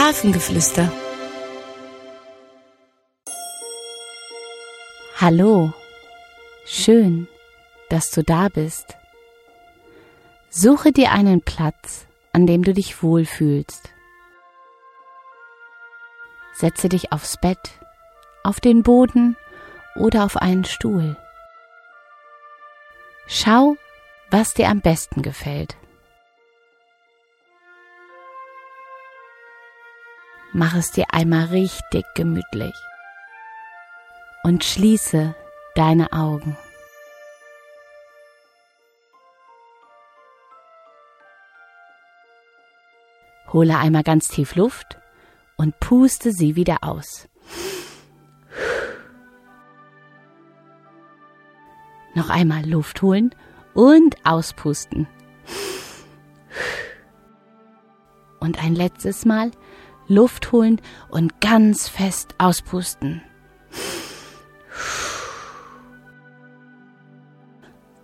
Hafengeflüster. Hallo, schön, dass du da bist. Suche dir einen Platz, an dem du dich wohlfühlst. Setze dich aufs Bett, auf den Boden oder auf einen Stuhl. Schau, was dir am besten gefällt. Mach es dir einmal richtig gemütlich und schließe deine Augen. Hole einmal ganz tief Luft und puste sie wieder aus. Noch einmal Luft holen und auspusten. Und ein letztes Mal Luft holen und ganz fest auspusten.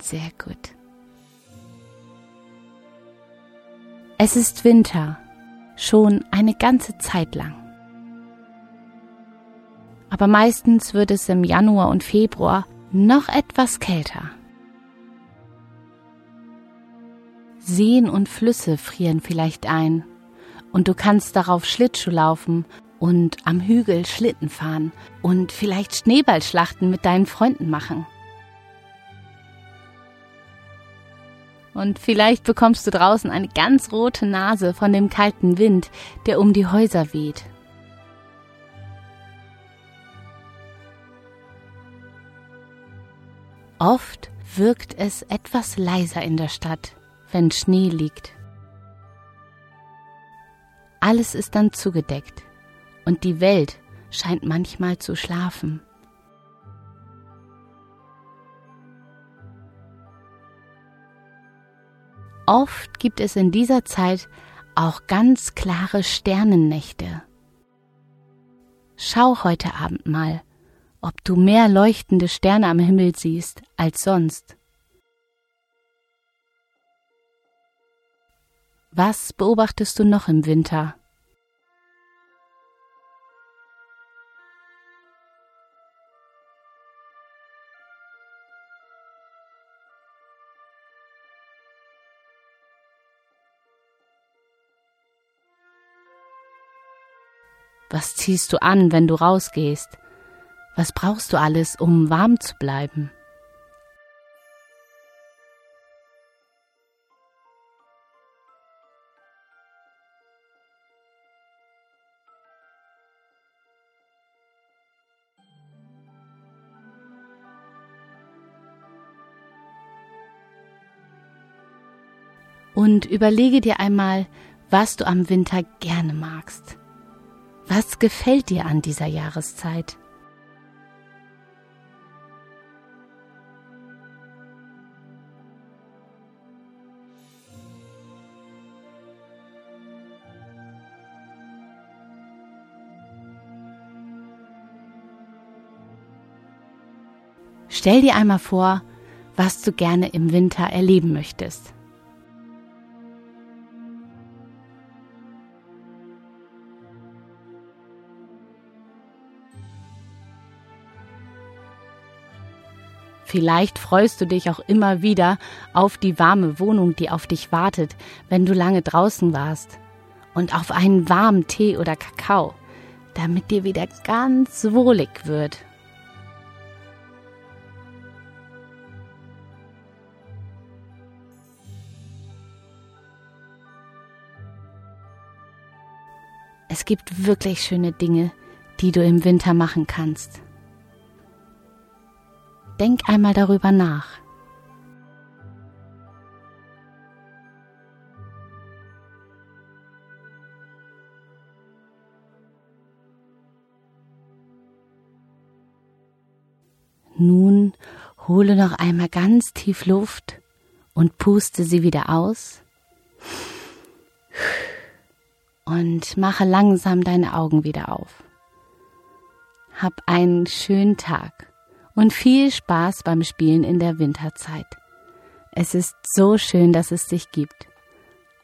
Sehr gut. Es ist Winter, schon eine ganze Zeit lang. Aber meistens wird es im Januar und Februar noch etwas kälter. Seen und Flüsse frieren vielleicht ein und du kannst darauf Schlittschuh laufen und am Hügel Schlitten fahren und vielleicht Schneeballschlachten mit deinen Freunden machen. Und vielleicht bekommst du draußen eine ganz rote Nase von dem kalten Wind, der um die Häuser weht. Oft wirkt es etwas leiser in der Stadt, wenn Schnee liegt. Alles ist dann zugedeckt und die Welt scheint manchmal zu schlafen. Oft gibt es in dieser Zeit auch ganz klare Sternennächte. Schau heute Abend mal, ob du mehr leuchtende Sterne am Himmel siehst als sonst. Was beobachtest du noch im Winter? Was ziehst du an, wenn du rausgehst? Was brauchst du alles, um warm zu bleiben? Und überlege dir einmal, was du am Winter gerne magst. Was gefällt dir an dieser Jahreszeit? Stell dir einmal vor, was du gerne im Winter erleben möchtest. Vielleicht freust du dich auch immer wieder auf die warme Wohnung, die auf dich wartet, wenn du lange draußen warst. Und auf einen warmen Tee oder Kakao, damit dir wieder ganz wohlig wird. Es gibt wirklich schöne Dinge, die du im Winter machen kannst. Denk einmal darüber nach. Nun hole noch einmal ganz tief Luft und puste sie wieder aus. Und mache langsam deine Augen wieder auf. Hab einen schönen Tag und viel Spaß beim Spielen in der Winterzeit. Es ist so schön, dass es dich gibt.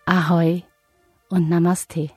Ahoi und Namaste.